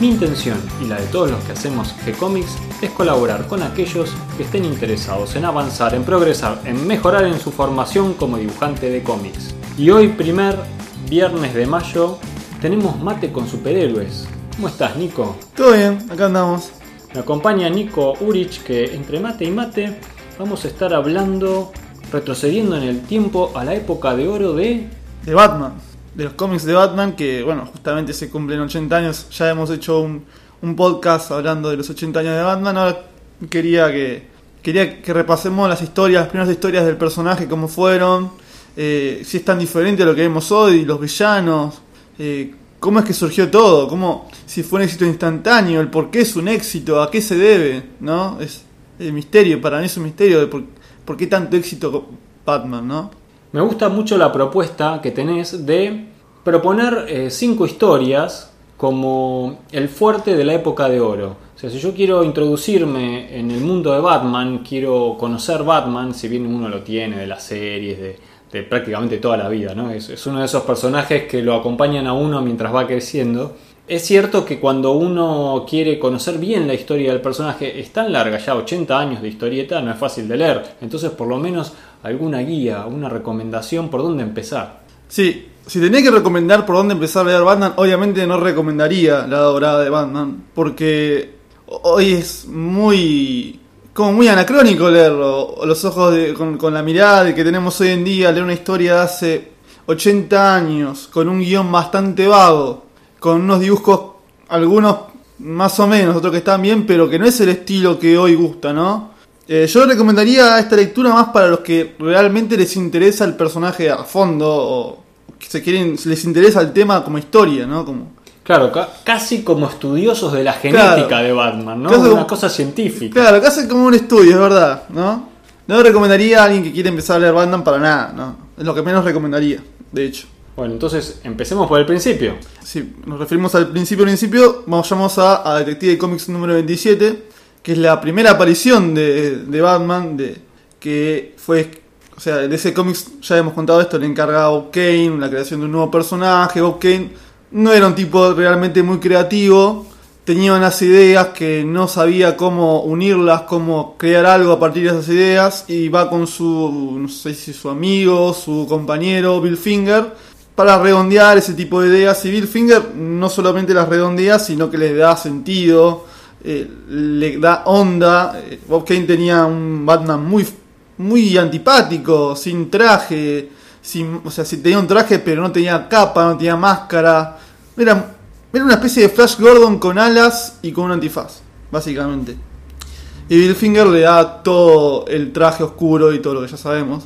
mi intención y la de todos los que hacemos G-Comics es colaborar con aquellos que estén interesados en avanzar, en progresar, en mejorar en su formación como dibujante de cómics. Y hoy, primer viernes de mayo, tenemos mate con superhéroes. ¿Cómo estás, Nico? Todo bien, acá andamos. Me acompaña Nico Urich, que entre mate y mate vamos a estar hablando, retrocediendo en el tiempo a la época de oro de... De Batman, de los cómics de Batman, que bueno, justamente se cumplen 80 años. Ya hemos hecho un, un podcast hablando de los 80 años de Batman. Ahora quería que, quería que repasemos las historias, las primeras historias del personaje, cómo fueron, eh, si es tan diferente a lo que vemos hoy, los villanos, eh, cómo es que surgió todo, cómo, si fue un éxito instantáneo, el por qué es un éxito, a qué se debe, ¿no? Es el misterio, para mí es un misterio de por, por qué tanto éxito Batman, ¿no? Me gusta mucho la propuesta que tenés de proponer eh, cinco historias como el fuerte de la época de oro. O sea, si yo quiero introducirme en el mundo de Batman, quiero conocer Batman, si bien uno lo tiene de las series, de, prácticamente toda la vida, ¿no? Es, uno de esos personajes que lo acompañan a uno mientras va creciendo. Es cierto que cuando uno quiere conocer bien la historia del personaje, es tan larga, ya 80 años de historieta, no es fácil de leer. Entonces, por lo menos alguna guía, una recomendación por dónde empezar. Sí, si tenía que recomendar por dónde empezar a leer Batman, obviamente no recomendaría la dorada de Batman, porque hoy es muy como muy anacrónico leerlo. Los ojos de, con, con, la mirada que tenemos hoy en día, leer una historia de hace 80 años, con un guion bastante vago, con unos dibujos, algunos más o menos, otros que están bien, pero que no es el estilo que hoy gusta, ¿no? Eh, yo recomendaría esta lectura más para los que realmente les interesa el personaje a fondo, o que se quieren, les interesa el tema como historia, ¿no? Como, Claro, ca casi como estudiosos de la genética claro, de Batman, ¿no? Una como, cosa científica. Claro, casi como un estudio, es verdad, ¿no? No recomendaría a alguien que quiere empezar a leer Batman para nada, ¿no? Es lo que menos recomendaría, de hecho. Bueno, entonces empecemos por el principio. Sí, nos referimos al principio, principio, vamos a, a Detective Comics número 27, que es la primera aparición de, de Batman, de que fue o sea, de ese cómics ya hemos contado esto, le encarga Bob Kane la creación de un nuevo personaje. Bob Kane no era un tipo realmente muy creativo, tenía unas ideas que no sabía cómo unirlas, cómo crear algo a partir de esas ideas, y va con su, no sé si su amigo, su compañero, Bill Finger, para redondear ese tipo de ideas. Y Bill Finger no solamente las redondea, sino que les da sentido, eh, le da onda. Bob Kane tenía un Batman muy, muy antipático, sin traje sin, o sea, tenía un traje pero no tenía capa, no tenía máscara. Era, era una especie de Flash Gordon con alas y con un antifaz, básicamente. Y Bill Finger le da todo el traje oscuro y todo lo que ya sabemos.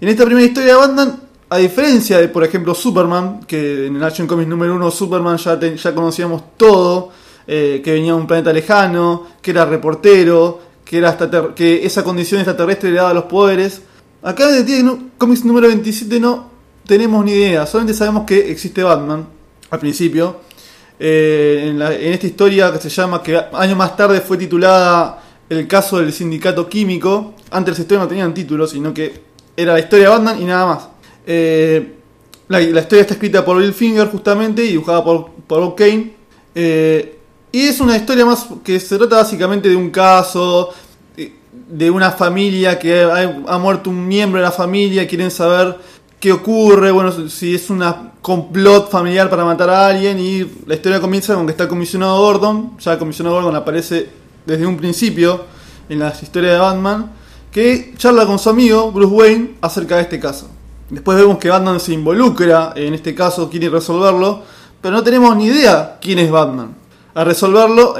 En esta primera historia de Batman, a diferencia de, por ejemplo, Superman, que en el Action Comics número 1 Superman ya, conocíamos todo, eh, que venía de un planeta lejano, que era reportero, que, era que esa condición extraterrestre le daba los poderes. Acá en el cómics número 27 no tenemos ni idea, solamente sabemos que existe Batman al principio. Eh, en, esta historia que se llama, que años más tarde fue titulada El caso del sindicato químico. Antes la historia no tenían título, sino que era la historia de Batman y nada más. Eh, la, historia está escrita por Bill Finger justamente y dibujada por, por Kane. Eh, y es una historia más que se trata básicamente de un caso, de una familia que ha, ha, muerto un miembro de la familia, quieren saber qué ocurre, bueno, si es una complot familiar para matar a alguien y la historia comienza con que está el comisionado Gordon, ya el comisionado Gordon aparece desde un principio en las historias de Batman, que charla con su amigo Bruce Wayne acerca de este caso. Después vemos que Batman se involucra en este caso, quiere resolverlo, pero no tenemos ni idea quién es Batman. Al resolverlo,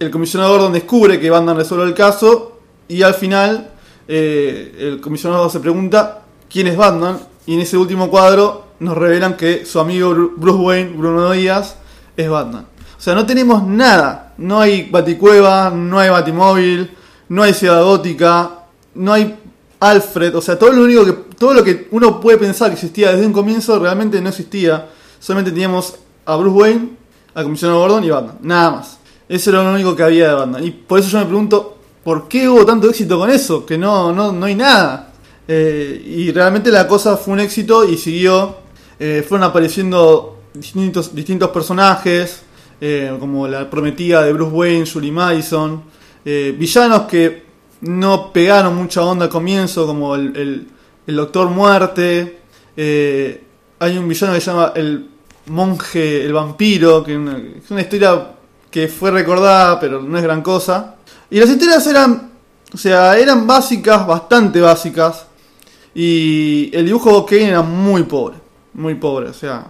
el comisionado Gordon descubre que Batman resuelve el caso y al final, eh, el comisionado se pregunta quién es Batman. Y en ese último cuadro nos revelan que su amigo Bruce Wayne, Bruno Díaz, es Batman. O sea, no tenemos nada. No hay Baticueva, no hay Batimóvil, no hay Ciudad Gótica, no hay Alfred. O sea, todo lo único que, todo lo que uno puede pensar que existía desde un comienzo realmente no existía. Solamente teníamos a Bruce Wayne, al comisionado Gordon y Batman. Nada más. Eso era lo único que había de Batman. Y por eso yo me pregunto, ¿por qué hubo tanto éxito con eso? Que no, no, no hay nada. Eh, y realmente la cosa fue un éxito y siguió. Eh, fueron apareciendo distintos, distintos personajes, eh, como la prometida de Bruce Wayne, Julie Madison, villanos que no pegaron mucha onda al comienzo, como el, el, Doctor Muerte. hay un villano que se llama el monje, el vampiro, que es una historia que fue recordada, pero no es gran cosa. Y las historias eran, o sea, eran básicas, bastante básicas. Y el dibujo de era muy pobre, muy pobre, o sea,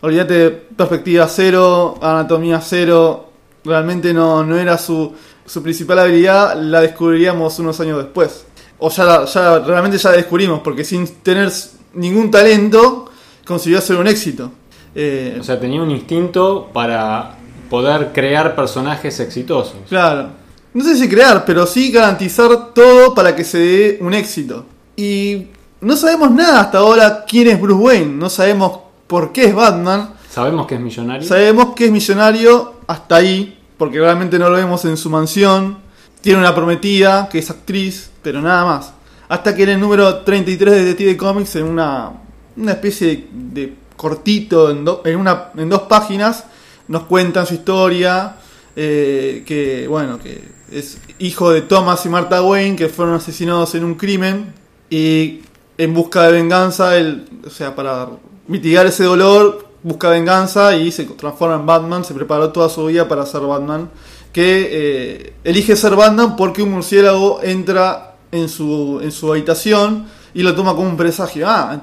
olvídate perspectiva cero, anatomía cero, realmente no, no era su, su principal habilidad, la descubriríamos unos años después. O ya, ya realmente ya la descubrimos, porque sin tener ningún talento consiguió ser un éxito. Eh, o sea, tenía un instinto para poder crear personajes exitosos. Claro. No sé si crear, pero sí garantizar todo para que se dé un éxito. Y no sabemos nada hasta ahora quién es Bruce Wayne, no sabemos por qué es Batman. Sabemos que es millonario. Sabemos que es millonario hasta ahí, porque realmente no lo vemos en su mansión. Tiene una prometida que es actriz, pero nada más. Hasta que en el número 33 de Detective Comics, en una, una especie de, cortito, en, en, una, en dos páginas, nos cuentan su historia. Eh, que bueno, que es hijo de Thomas y Martha Wayne, que fueron asesinados en un crimen. Y en busca de venganza, el, o sea, para mitigar ese dolor, busca venganza y se transforma en Batman, se preparó toda su vida para ser Batman, que eh, elige ser Batman porque un murciélago entra en su, en su habitación y lo toma como un presagio. Ah,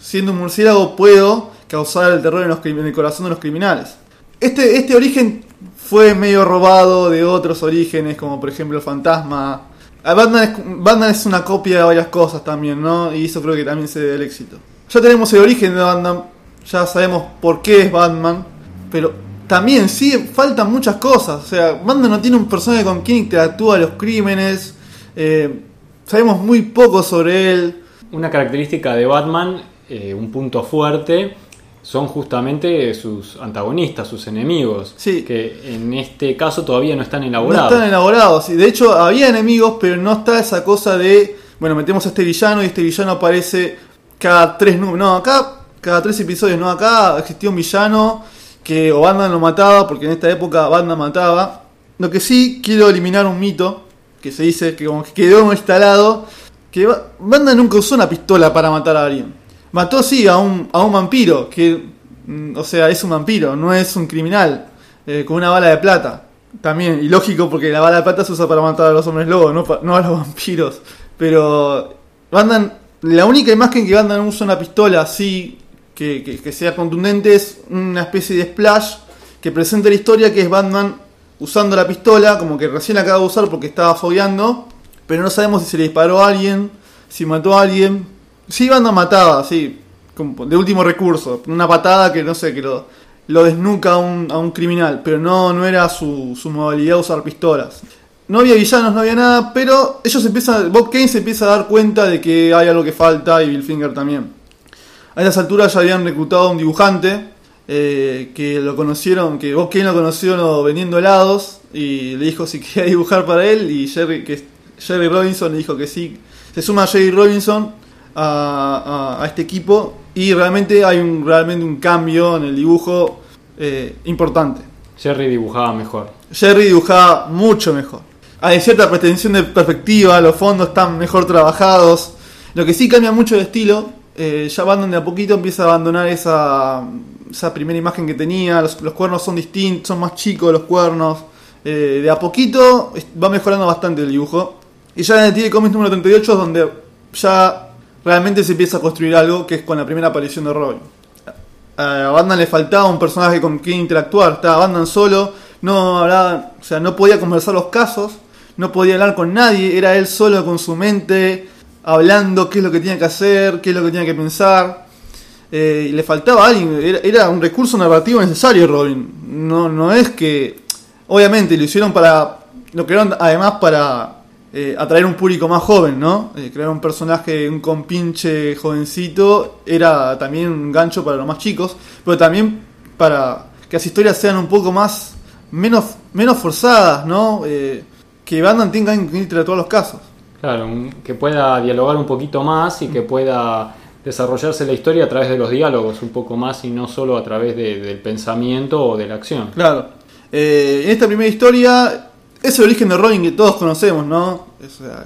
siendo un murciélago puedo causar el terror en, el corazón de los criminales. Este, este origen fue medio robado de otros orígenes, como por ejemplo el fantasma Ah, Batman es, una copia de varias cosas también, ¿no? Y eso creo que también se debe al éxito. Ya tenemos el origen de Batman, ya sabemos por qué es Batman, pero también sí faltan muchas cosas. O sea, Batman no tiene un personaje con quien interactúa los crímenes, eh, sabemos muy poco sobre él. Una característica de Batman, eh, un punto fuerte, son justamente sus antagonistas, sus enemigos. Sí. Que en este caso todavía no están elaborados. No están elaborados. Y de hecho, había enemigos, pero no está esa cosa de. Bueno, metemos a este villano y este villano aparece cada tres números. No, acá, cada tres episodios. No, acá existía un villano que o Batman lo mataba, porque en esta época Batman mataba. Lo que sí quiero eliminar un mito que se dice que como que quedó instalado. Que Batman nunca usó una pistola para matar a alguien. Mató, sí, a un, a un vampiro, que, mm, o sea, es un vampiro, no es un criminal, eh, con una bala de plata. También, y lógico, porque la bala de plata se usa para matar a los hombres lobos, no, no a los vampiros. Pero, Bandan, la única imagen que Bandan usa una pistola así, que, que, sea contundente, es una especie de splash que presenta la historia, que es Batman usando la pistola, como que recién la acaba de usar porque estaba fogueando, pero no sabemos si se le disparó a alguien, si mató a alguien, Sí, banda matada, sí. De último recurso. Una patada que no sé, que lo, lo desnuca a un, a un criminal. Pero no, no era su, su modalidad usar pistolas. No había villanos, no había nada, pero ellos empiezan, Bob Kane se empieza a dar cuenta de que hay algo que falta y Bill Finger también. A esas alturas ya habían reclutado a un dibujante eh, que lo conocieron, que Kane lo conoció vendiendo helados y le dijo si quería dibujar para él y Jerry, que Jerry Robinson le dijo que sí. Se suma a Jerry Robinson a, este equipo y realmente hay un, realmente un cambio en el dibujo eh, importante. Jerry dibujaba mejor. Jerry dibujaba mucho mejor. Hay cierta pretensión de perspectiva, los fondos están mejor trabajados. Lo que sí cambia mucho de estilo, eh, ya Bandon de a poquito empieza a abandonar esa, esa primera imagen que tenía, los, cuernos son distintos, son más chicos los cuernos. Eh, de a poquito va mejorando bastante el dibujo. Y ya en el TV Comics número 38 es donde ya realmente se empieza a construir algo que es con la primera aparición de Robin. A Batman le faltaba un personaje con quien interactuar, estaba Batman solo, no o sea, no podía conversar los casos, no podía hablar con nadie, era él solo con su mente, hablando qué es lo que tenía que hacer, qué es lo que tenía que pensar. eh, le faltaba alguien, era, un recurso narrativo necesario Robin. No, no es que, obviamente, lo hicieron para, lo crearon además para eh, atraer un público más joven, ¿no? Eh, crear un personaje, un compinche jovencito, era también un gancho para los más chicos, pero también para que las historias sean un poco más, menos, menos forzadas, ¿no? Eh, que Batman tenga que ir todos los casos. Claro, que pueda dialogar un poquito más y que pueda desarrollarse la historia a través de los diálogos un poco más y no solo a través de- del pensamiento o de la acción. Claro. Eh, en esta primera historia es el origen de Robin que todos conocemos, ¿no?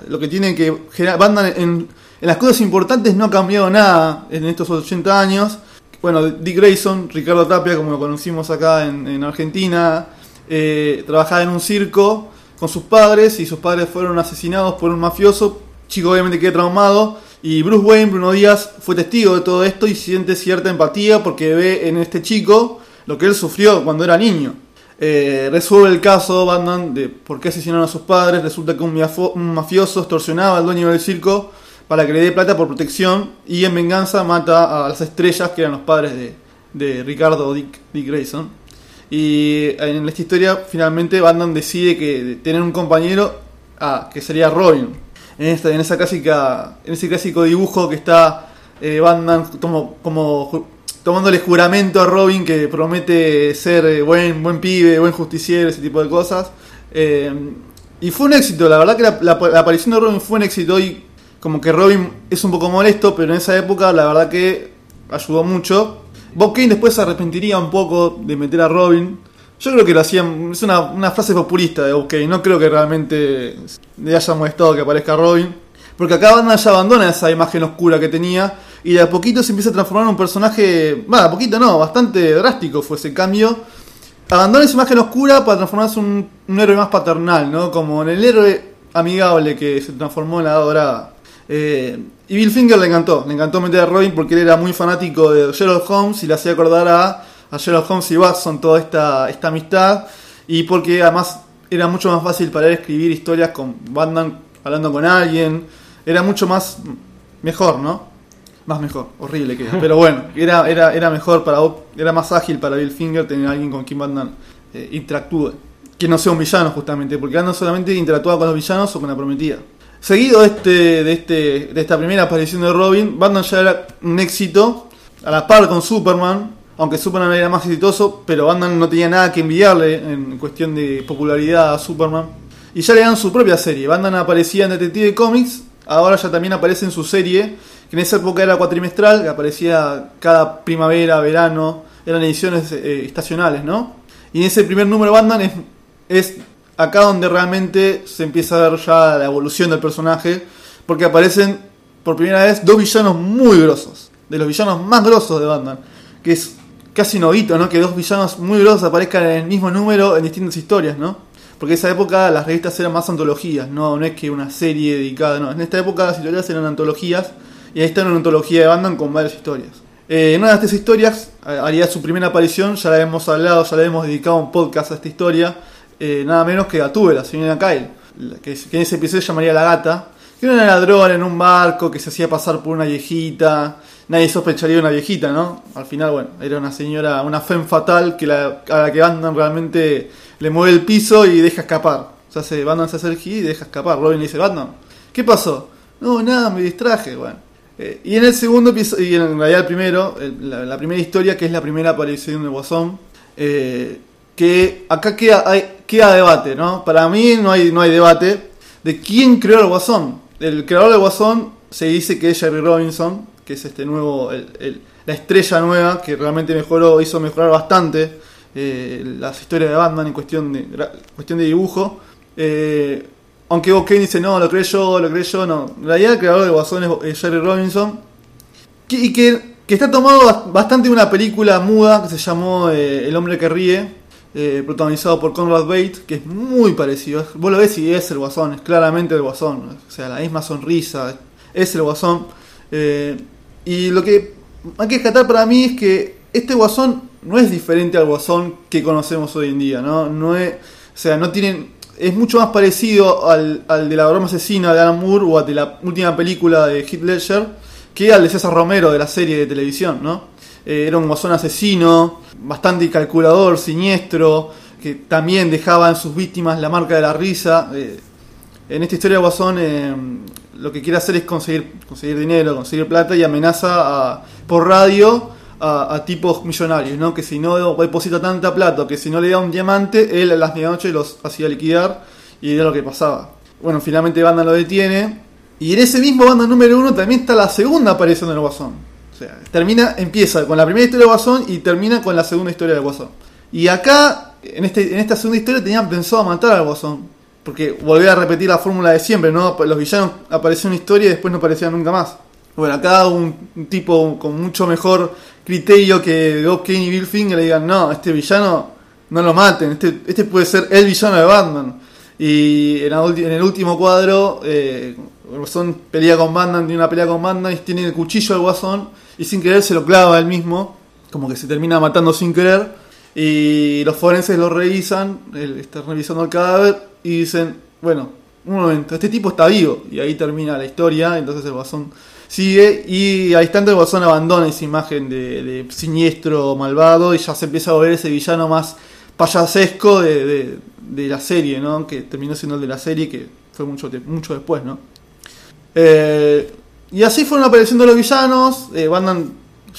Lo que tiene que generar. En, en las cosas importantes no ha cambiado nada en estos 80 años. Bueno, Dick Grayson, Ricardo Tapia, como lo conocimos acá en, en Argentina, eh, trabajaba en un circo con sus padres y sus padres fueron asesinados por un mafioso. Chico obviamente queda traumado y Bruce Wayne, Bruno Díaz, fue testigo de todo esto y siente cierta empatía porque ve en este chico lo que él sufrió cuando era niño. Eh, resuelve el caso Batman de por qué asesinaron a sus padres. Resulta que un, mafioso extorsionaba al dueño del circo para que le dé plata por protección y en venganza mata a las estrellas que eran los padres de, de Ricardo Dick, Dick Grayson. Y en esta historia finalmente Batman decide que tener un compañero ah, que sería Robin. En, esta, en, esa clásica, en ese clásico dibujo que está eh, Batman como, como tomándole juramento a Robin que promete ser eh, buen, buen pibe, buen justiciero, ese tipo de cosas. Eh, y fue un éxito, la verdad que la, la- la aparición de Robin fue un éxito y como que Robin es un poco molesto, pero en esa época la verdad que ayudó mucho. Bob Kane después se arrepentiría un poco de meter a Robin. Yo creo que lo hacían, es una, una frase populista de Bob no creo que realmente le haya molestado que aparezca Robin. Porque acá Batman ya abandona esa imagen oscura que tenía y de a poquito se empieza a transformar en un personaje, bueno, a poquito no, bastante drástico fue ese cambio. Abandona esa imagen oscura para transformarse en un, un héroe más paternal, ¿no? Como en el héroe amigable que se transformó en la dorada. Eh, y Bill Finger le encantó, le encantó meter a Robin porque él era muy fanático de Sherlock Holmes y le hacía acordar a, a Sherlock Holmes y Watson toda esta, esta amistad. Y porque además era mucho más fácil para él escribir historias con Batman hablando con alguien. Era mucho más mejor, ¿no? Más mejor, horrible que Pero bueno, era, era, era mejor para era más ágil para Bill Finger tener a alguien con quien Batman eh, interactúe. Que no sea un villano justamente, porque Batman solamente interactúa con los villanos o con la prometida. Seguido de, este, de, este, de esta primera aparición de Robin, Batman ya era un éxito, a la par con Superman, aunque Superman era más exitoso, pero Batman no tenía nada que enviarle en cuestión de popularidad a Superman. Y ya le dan su propia serie. Batman aparecía en Detective Comics, ahora ya también aparece en su serie, que en esa época era cuatrimestral, que aparecía cada primavera, verano, eran ediciones eh, estacionales, ¿no? Y en ese primer número Batman es, es acá donde realmente se empieza a ver ya la evolución del personaje, porque aparecen por primera vez dos villanos muy grosos, de los villanos más grosos de Batman, que es casi novito, ¿no? Que dos villanos muy grosos aparezcan en el mismo número en distintas historias, ¿no? Porque en esa época las revistas eran más antologías, no, no es que una serie dedicada, no. En esta época las historias eran antologías y ahí está una antología de Batman con varias historias. Eh, en una de estas historias eh, haría su primera aparición, ya la hemos hablado, ya le hemos dedicado un podcast a esta historia, eh, nada menos que a Tuve, la señora Kyle, que, en ese episodio llamaría La Gata, que era una ladrona en un barco que se hacía pasar por una viejita, nadie sospecharía de una viejita, ¿no? Al final, bueno, era una señora, una femme fatal que la, a la que Batman realmente le mueve el piso y deja escapar. O sea, se, se hace y deja escapar. Robin le dice, Batman, ¿qué pasó? No, nada, me distraje, bueno. Eh, y en el segundo episodio, y en realidad el primero, la primera historia, que es la primera aparición de Guasón, eh, que acá queda, hay, queda debate, ¿no? Para mí no hay, no hay debate de quién creó el Guasón. El creador del Guasón se dice que es Jerry Robinson, que es este nuevo, el- el- la estrella nueva, que realmente mejoró, hizo mejorar bastante eh, las historias de Batman en cuestión de, cuestión de dibujo. Eh, aunque Bob Kane dice, no, lo creé yo, lo creé yo, no. En realidad el creador del Guasón es, Jerry Robinson. Y que, que está tomado bas- bastante de una película muda que se llamó eh, El hombre que ríe, eh, protagonizado por Conrad Bates, que es muy parecido. Vos lo ves y es el Guasón, es claramente el Guasón. O sea, la misma sonrisa, es el Guasón. Eh, y lo que hay que rescatar para mí es que este Guasón no es diferente al Guasón que conocemos hoy en día, ¿no? No es, o sea, no tienen es mucho más parecido al, al de la broma asesina de Alan Moore o al de la última película de Heath Ledger que al de César Romero de la serie de televisión, ¿no? Eh, era un guasón asesino, bastante calculador, siniestro, que también dejaba en sus víctimas la marca de la risa. Eh, en esta historia Guasón eh, lo que quiere hacer es conseguir, dinero, conseguir plata y amenaza a- por radio a, a tipos millonarios, ¿no? Que si no deposita tanta plata, que si no le da un diamante, él a las medianoche los hacía liquidar y era lo que pasaba. Bueno, finalmente Banda lo detiene. Y en ese mismo banda número uno también está la segunda aparición del Guasón. Sea, termina, empieza con la primera historia del Guasón y termina con la segunda historia del Guasón. Y acá, en, este, en esta segunda historia, tenían pensado matar al Guasón. Porque volver a repetir la fórmula de siempre, ¿no? Los villanos aparecían una historia y después no aparecían nunca más. Bueno, acá un, tipo con mucho mejor criterio que Bob Kane y Bill Finger le digan, no, este villano no lo maten, este, este puede ser el villano de Batman. Y en el último cuadro, eh, el Guasón pelea con Batman, tiene una pelea con Batman y tiene el cuchillo al Guasón y sin querer se lo clava él mismo, como que se termina matando sin querer. Y los forenses lo revisan, él está revisando el cadáver y dicen, bueno, un momento, este tipo está vivo. Y ahí termina la historia, entonces el Guasón sigue y al instante el Guasón abandona esa imagen de, de siniestro, malvado y ya se empieza a volver ese villano más payasesco de, de- la serie, ¿no? Que terminó siendo el de la serie que fue mucho, mucho después, ¿no? Eh, y así fueron apareciendo los villanos. Eh, Batman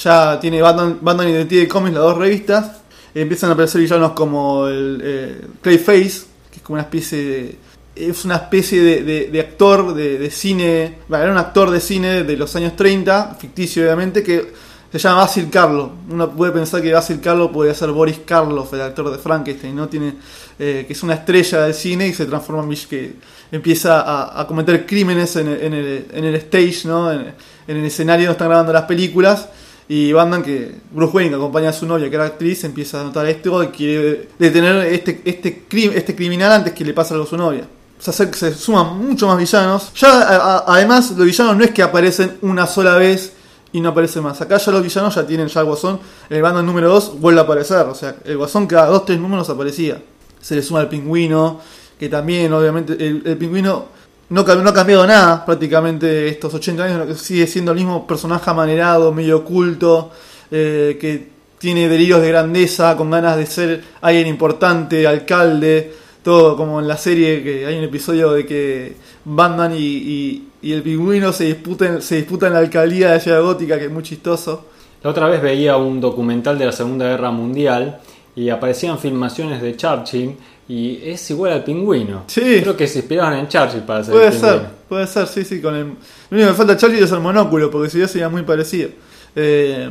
ya tiene Batman, Batman y Detective Comics, las dos revistas. empiezan a aparecer villanos como el eh, Clayface, que es como una especie de. Es una especie de, de- de actor de, de cine. Bueno, era un actor de cine de los años 30, ficticio obviamente, que se llama Basil Karlo. Uno puede pensar que Basil Karlo podría ser Boris Karloff, el actor de Frankenstein, ¿no? Tiene, eh, que es una estrella del cine y se transforma en que empieza a, cometer crímenes en el, en el, en el stage, ¿no? En, en el escenario donde están grabando las películas. Y Bandan que Bruce Wayne, que acompaña a su novia, que era actriz, empieza a notar esto y quiere detener este, este, crim- este criminal antes que le pase algo a su novia. Se, se suman mucho más villanos. Ya, a- además, los villanos no es que aparecen una sola vez y no aparecen más. Acá ya los villanos ya tienen ya el guasón. El bando número 2 vuelve a aparecer. O sea, el guasón cada 2-3 números aparecía. Se le suma el pingüino, que también, obviamente, el, pingüino no, no ha cambiado nada prácticamente estos 80 años. Sigue siendo el mismo personaje amanerado, medio oculto, eh, que tiene delirios de grandeza, con ganas de ser alguien importante, alcalde. Todo como en la serie que hay un episodio de que Batman y, y- y el pingüino se disputan, se disputan la alcaldía de Ciudad Gótica, que es muy chistoso. La otra vez veía un documental de la Segunda Guerra Mundial y aparecían filmaciones de Churchill y es igual al pingüino. Sí. Creo que se inspiraron en Churchill para hacer Puede el ser, puede ser, sí, sí, con el... Lo único que me falta a Charlie es el monóculo, porque si no sería muy parecido. Eh,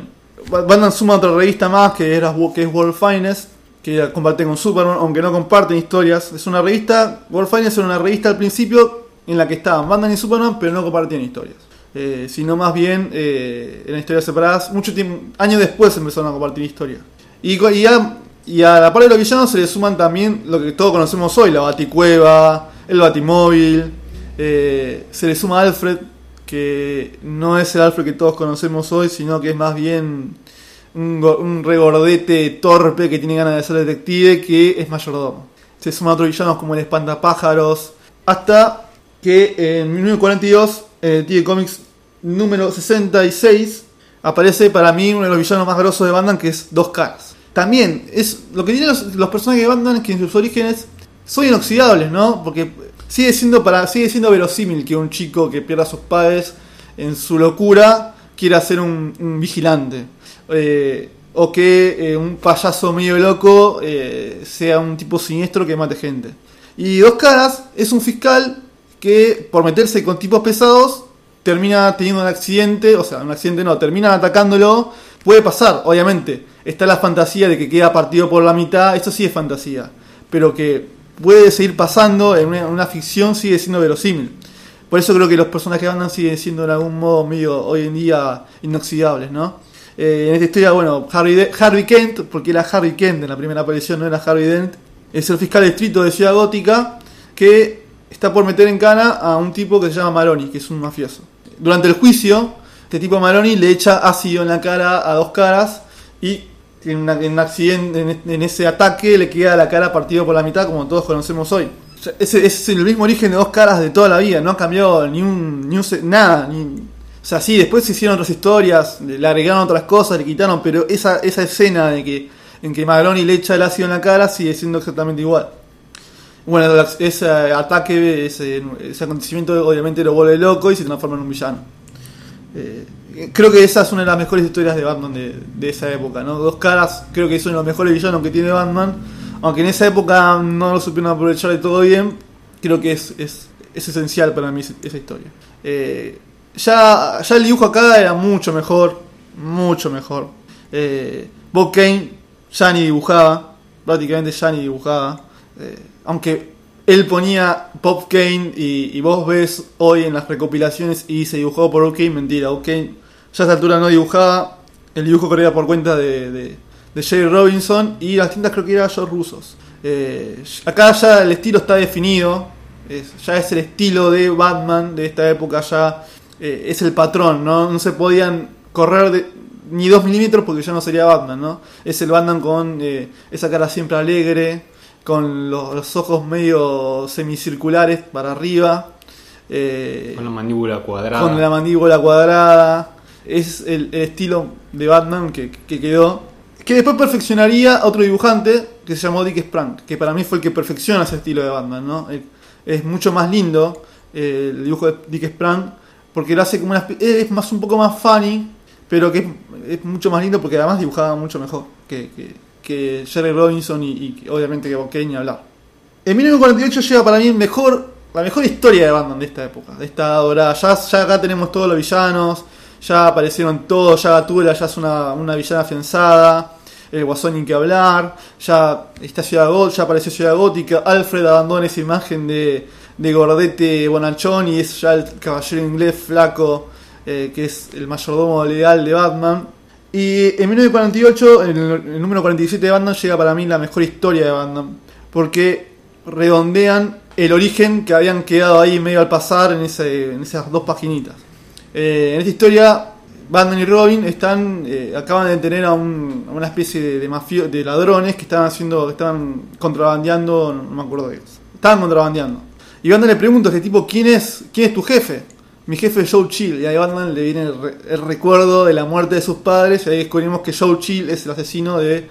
Batman suma otra revista más, que, era, que es World Finest, que comparte con Superman, aunque no comparten historias. Es una revista, World Finest era una revista al principio en la que estaban Batman y Superman, pero no compartían historias. Eh, sino más bien eh, eran historias separadas. Mucho tiempo, años después empezaron a compartir historias. Y, a, la par de los villanos se le suman también lo que todos conocemos hoy, la Baticueva, el Batimóvil. eh, se le suma Alfred, que no es el Alfred que todos conocemos hoy, sino que es más bien un, un regordete torpe que tiene ganas de ser detective, que es mayordomo. Se suman otros villanos como el Espantapájaros, hasta que en 1942, en el Detective Comics número 66, aparece para mí uno de los villanos más grosos de Batman, que es Dos Caras. También, es lo que tienen los, personajes de Batman es que en sus orígenes son inoxidables, ¿no? Porque sigue siendo, para, sigue siendo verosímil que un chico que pierda a sus padres en su locura quiera ser un, un vigilante. Eh, o que eh, un payaso medio loco eh, sea un tipo siniestro que mate gente. Y Dos Caras es un fiscal que por meterse con tipos pesados termina teniendo un accidente, o sea, un accidente no, terminan atacándolo. Puede pasar, obviamente. Está la fantasía de que queda partido por la mitad, eso sí es fantasía. Pero que puede seguir pasando en una, ficción sigue siendo verosímil. Por eso creo que los personajes andan siguen siendo en algún modo medio hoy en día inoxidables, ¿no? Eh, en esta historia, bueno, Harvey, De- Harvey Kent, porque era Harvey Kent en la primera aparición, no era Harvey Dent, es el fiscal de distrito de Ciudad Gótica que está por meter en cana a un tipo que se llama Maroni, que es un mafioso. Durante el juicio, este tipo Maroni le echa ácido en la cara a dos caras y tiene una- en un accidente, en, en ese ataque le queda la cara partida por la mitad, como todos conocemos hoy. Es el mismo origen de dos caras de toda la vida, no ha cambiado ni un, ni un nada, O sea, sí, después se hicieron otras historias, le agregaron otras cosas, le quitaron, pero esa, esa escena de que en que Magroni le echa el ácido en la cara sigue siendo exactamente igual. Bueno, ese ataque, ese, acontecimiento obviamente lo vuelve loco y se transforma en un villano. Eh, creo que esa es una de las mejores historias de Batman de, esa época, ¿no? Dos caras, creo que es uno de los mejores villanos que tiene Batman, aunque en esa época no lo supieron aprovechar de todo bien, creo que es, es, es esencial para mí esa historia. Eh, ya, ya el dibujo acá era mucho mejor, mucho mejor. Eh, Bob Kane ya ni dibujaba, prácticamente ya ni dibujaba. Aunque él ponía Bob Kane y, vos ves hoy en las recopilaciones y se dibujó por Bob Kane, mentira, Bob Kane ya a esta altura no dibujaba, el dibujo corría por cuenta de, de, Jerry Robinson y las tintas creo que eran George Rusos. Eh, acá ya el estilo está definido, ya es el estilo de Batman de esta época, ya eh, es el patrón, ¿no? No se podían correr de, ni dos milímetros porque ya no sería Batman, ¿no? Es el Batman con eh, esa cara siempre alegre, con los, ojos medio semicirculares para arriba. Eh, con la mandíbula cuadrada. Con la mandíbula cuadrada. Es el, estilo de Batman que, quedó. Que después perfeccionaría otro dibujante que se llamó Dick Sprang, que para mí fue el que perfecciona ese estilo de Batman, ¿no? Es mucho más lindo el dibujo de Dick Sprang porque lo hace como una es más un poco más funny pero que es, mucho más lindo porque además dibujaba mucho mejor que, que, Jerry Robinson y, obviamente que Bokeh ni hablar. En 1948 llega para mí mejor, la mejor historia de Batman de esta época, de esta dorada. Ya, acá tenemos todos los villanos, ya aparecieron todos, ya Gatula ya es una, una villana afianzada, el Guasón ni que hablar, ya esta ciudad ya apareció Ciudad Gótica, Alfred abandona esa imagen de, de gordete bonachón y es ya el caballero inglés flaco eh, que es el mayordomo legal de Batman. Y en 1948, el, el número 47 de Batman llega para mí la mejor historia de Batman, porque redondean el origen que habían quedado ahí medio al pasar en, ese, en esas dos paginitas. Eh, en esta historia, Batman y Robin están eh, acaban de tener a, una especie de, de, de ladrones que estaban haciendo, que estaban contrabandeando, no, me acuerdo de eso. Estaban contrabandeando. Y Batman le pregunta a este tipo, ¿quién es, quién es tu jefe? Mi jefe es Joe Chill. Y a Batman le viene el, recuerdo de la muerte de sus padres. Y ahí descubrimos que Joe Chill es el asesino de,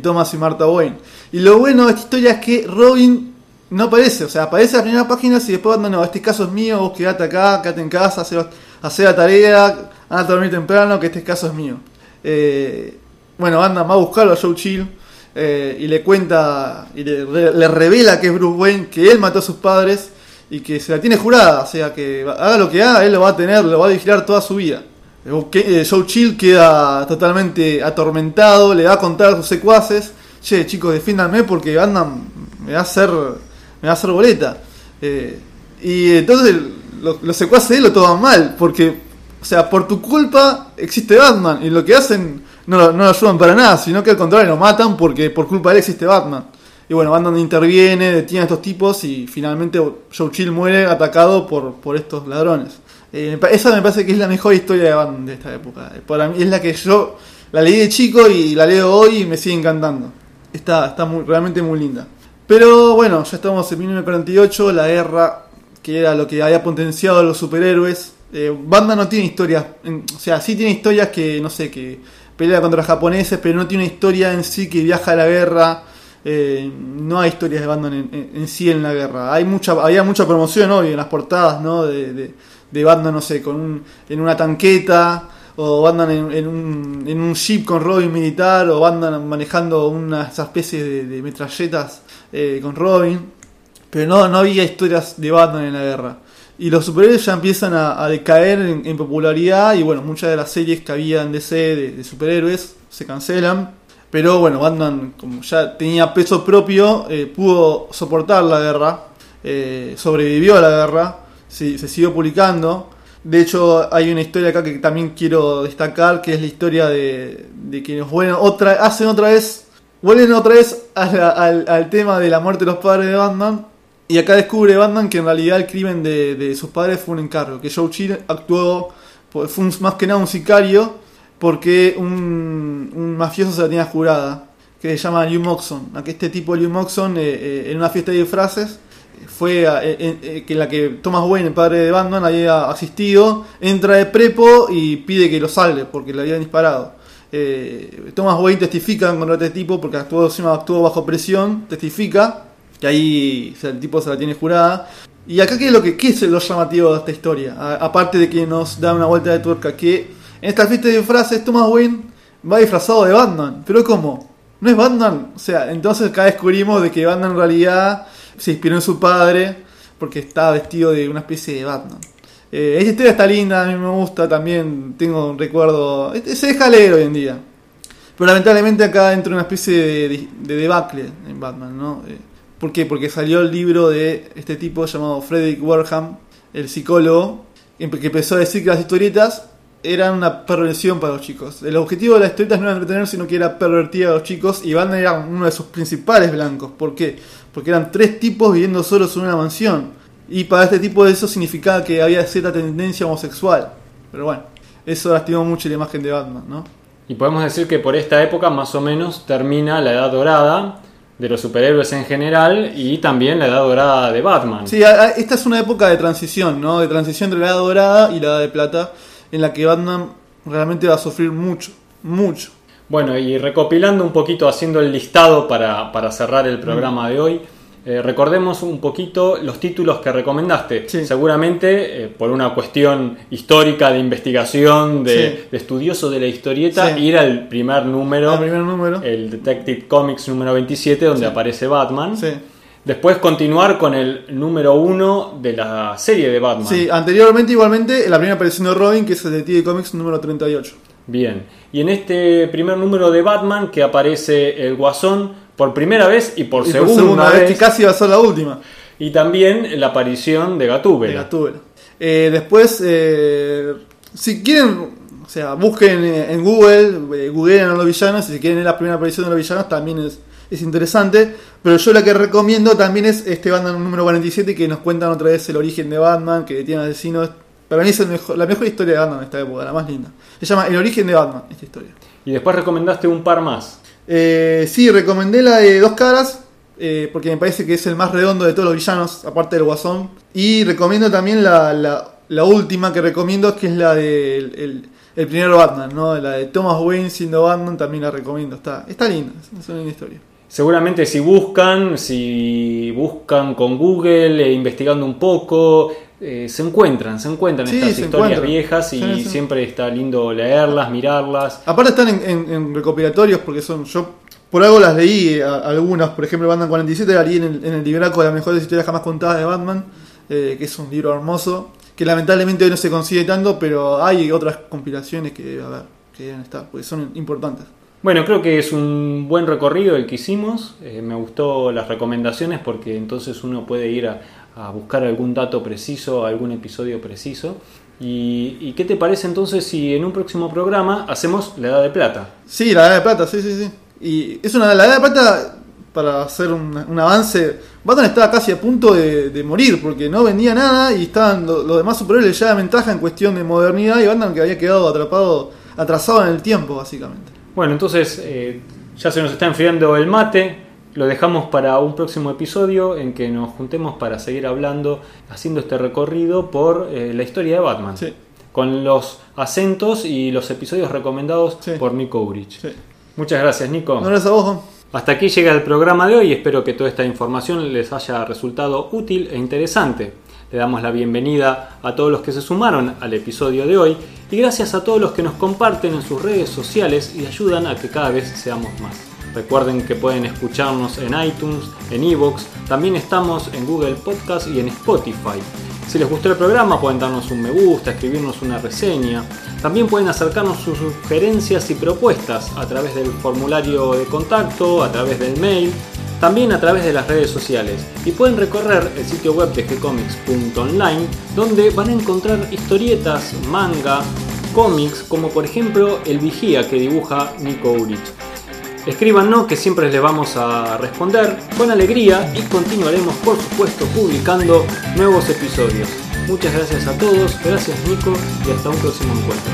Thomas y Martha Wayne. Y lo bueno de esta historia es que Robin no aparece. O sea, aparece en la primera página y después Batman, no, este caso es mío, vos quedate acá, quedate en casa, hacer, la tarea, anda a dormir temprano, que este caso es mío. Eh, bueno, Batman va a buscarlo a Joe Chill. Eh, y le cuenta y le, le, revela que es Bruce Wayne, que él mató a sus padres y que se la tiene jurada, o sea que haga lo que haga, él lo va a tener, lo va a vigilar toda su vida. Eh, Joe Chill queda totalmente atormentado, le va a contar a sus secuaces, che chicos, defiéndanme porque andan, me va a hacer, me va a hacer boleta. Eh, y entonces los, secuaces de él lo toman mal, porque, o sea, por tu culpa existe Batman, y lo que hacen no, no lo ayudan para nada, sino que al contrario lo matan porque por culpa de él existe Batman. Y bueno, Batman interviene, detiene a estos tipos y finalmente Joe Chill muere atacado por, por estos ladrones. Eh, esa me parece que es la mejor historia de Batman de esta época. Para mí es la que yo la leí de chico y la leo hoy y me sigue encantando. Está, está muy, realmente muy linda. Pero bueno, ya estamos en 1948, la guerra que era lo que había potenciado a los superhéroes. Eh, Batman no tiene historias, o sea, sí tiene historias que, no sé, que pelea contra los japoneses, pero no tiene una historia en sí que viaja a la guerra eh, no hay historias de Batman en, sí en la guerra. Hay mucha, había mucha promoción hoy en las portadas, ¿no? De, de, Batman, no sé, con en una tanqueta, o Batman en, un, en un jeep con Robin militar, o Batman manejando una especie de, metralletas eh, con Robin. Pero no, no había historias de Batman en la guerra. Y los superhéroes ya empiezan a, decaer en, popularidad y bueno, muchas de las series que había en DC de superhéroes se cancelan pero bueno, Batman, como ya tenía peso propio, eh, pudo soportar la guerra, eh, sobrevivió a la guerra, se, siguió publicando. De hecho, hay una historia acá que también quiero destacar, que es la historia de, de que nos vuelven otra, hacen otra vez, vuelven otra vez al, tema de la muerte de los padres de Batman. Y acá descubre Batman que en realidad el crimen de, sus padres fue un encargo, que Joe Chill actuó, fue más que nada un sicario porque un, mafioso se la tenía jurada, que se llama Liu Moxon. Este tipo Liu Moxon, eh, eh, en una fiesta de disfraces, fue a- eh, eh, que la que Thomas Wayne, el padre de Batman, había asistido, entra de prepo y pide que lo salve porque le habían disparado. Eh, Thomas Wayne testifica contra este tipo porque actuó, encima actuó bajo presión, testifica, que ahí o sea, el tipo se la tiene jurada. Y acá, ¿qué es lo, que, qué es lo llamativo de esta historia? A- aparte de que nos da una vuelta de tuerca, que en esta fiesta de disfraces Thomas Wayne va disfrazado de Batman. Pero ¿cómo? ¿No es Batman? O sea, entonces acá descubrimos de que Batman en realidad se inspiró en su padre porque está vestido de una especie de Batman. Eh, esta historia está linda, a mí me gusta también, tengo un recuerdo... Se deja leer hoy en día. Pero lamentablemente acá entra una especie de, de- de debacle en Batman, ¿no? Eh, ¿Por qué? Porque salió el libro de este tipo llamado Frederick Warham, el psicólogo, que empezó a decir que las historietas eran una perversión para los chicos. El objetivo de las historietas no era entretener, sino que era pervertir a los chicos y Batman era uno de sus principales blancos. ¿Por qué? Porque eran tres tipos viviendo solos en una mansión. Y para este tipo de eso significaba que había cierta tendencia homosexual. Pero bueno, eso lastimó mucho la imagen de Batman, ¿no? Y podemos decir que por esta época más o menos termina la edad dorada de los superhéroes en general y también la edad dorada de Batman. Sí, esta es una época de transición, ¿no? De transición entre la edad dorada y la edad de plata, en la que Batman realmente va a sufrir mucho, mucho. Bueno, y recopilando un poquito, haciendo el listado para, para cerrar el programa Mm. de hoy, eh, recordemos un poquito los títulos que recomendaste. Sí. Seguramente eh, por una cuestión histórica de investigación, de, Sí. de estudioso de la historieta, Sí. ir al primer número, El primer número. el Detective Comics número 27, donde aparece Batman. Después continuar con el número 1 de la serie de Batman. Sí, anteriormente igualmente la primera aparición de Robin, que es el de Comics número 38. Bien. Y en este primer número de Batman que aparece el Guasón por primera vez y por, Y segunda, vez, que casi va a ser la última, y también la aparición de de Gatúbela. Gatúbela. Eh, después, eh, si quieren, o sea, busquen eh, en Google, eh, googleen a los villanos, y si quieren ver la primera aparición de los villanos también es, es interesante. Pero yo la que recomiendo también es este Batman número 47 que nos cuentan otra vez el origen de Batman, que tiene asesinos. Para mí es el mejor- la mejor historia de Batman de esta época, la más linda. Se llama El origen de Batman, esta historia. Y después recomendaste un par más. Eh, sí, recomendé la de Dos Caras, eh, porque me parece que es el más redondo de todos los villanos, aparte del Guasón. Y recomiendo también la, la, la última que recomiendo, que es la del el, el primer Batman, ¿no? La de Thomas Wayne siendo Batman, también la recomiendo. Está, está linda, es una linda historia. Seguramente si buscan, si buscan con Google, eh, investigando un poco, eh, se encuentran, se encuentran Sí, estas se historias encuentran. viejas y Sí, sí. siempre está lindo leerlas, mirarlas. Aparte están en, en- en recopilatorios, porque son yo... Por algo las leí eh, a- algunas, por ejemplo Batman 47 la leí en el, en el libraco de las mejores historias jamás contadas de Batman, eh, que es un libro hermoso, que lamentablemente hoy no se consigue tanto, pero hay otras compilaciones que debe haber, que deben estar, porque son importantes. Bueno, creo que es un buen recorrido el que hicimos. Eh, me gustó las recomendaciones porque entonces uno puede ir a, buscar algún dato preciso, algún episodio preciso. Y, y qué te parece entonces si en un próximo programa hacemos la edad de plata? Sí, la edad de plata, sí, sí, sí. Y es una la edad de plata para hacer un, avance. Batman estaba casi a punto de, de morir porque no vendía nada y estaban lo- los demás superhéroes ya de ventaja en cuestión de modernidad y Batman que había quedado atrapado, atrasado en el tiempo, básicamente. Bueno, entonces eh, ya se nos está enfriando el mate. Lo dejamos para un próximo episodio en que nos juntemos para seguir hablando, haciendo este recorrido por eh, la historia de Batman. Sí. Con los acentos y los episodios recomendados Sí. por Nico Urich. Sí. Muchas gracias, Nico. Gracias a vos. Hasta aquí llega el programa de hoy. Espero que toda esta información les haya resultado útil e interesante. Le damos la bienvenida a todos los que se sumaron al episodio de hoy y gracias a todos los que nos comparten en sus redes sociales y ayudan a que cada vez seamos más. Recuerden que pueden escucharnos en iTunes, en Evox, también estamos en Google Podcast y en Spotify. Si les gustó el programa pueden darnos un me gusta, escribirnos una reseña. También pueden acercarnos sus sugerencias y propuestas a través del formulario de contacto, a través del mail, también a través de las redes sociales y pueden recorrer el sitio web de gcomics.online donde van a encontrar historietas, manga, cómics como por ejemplo El Vigía que dibuja Nico Urich. Escríbanos que siempre les vamos a responder con alegría y continuaremos por supuesto publicando nuevos episodios. Muchas gracias a todos, gracias Nico y hasta un próximo encuentro.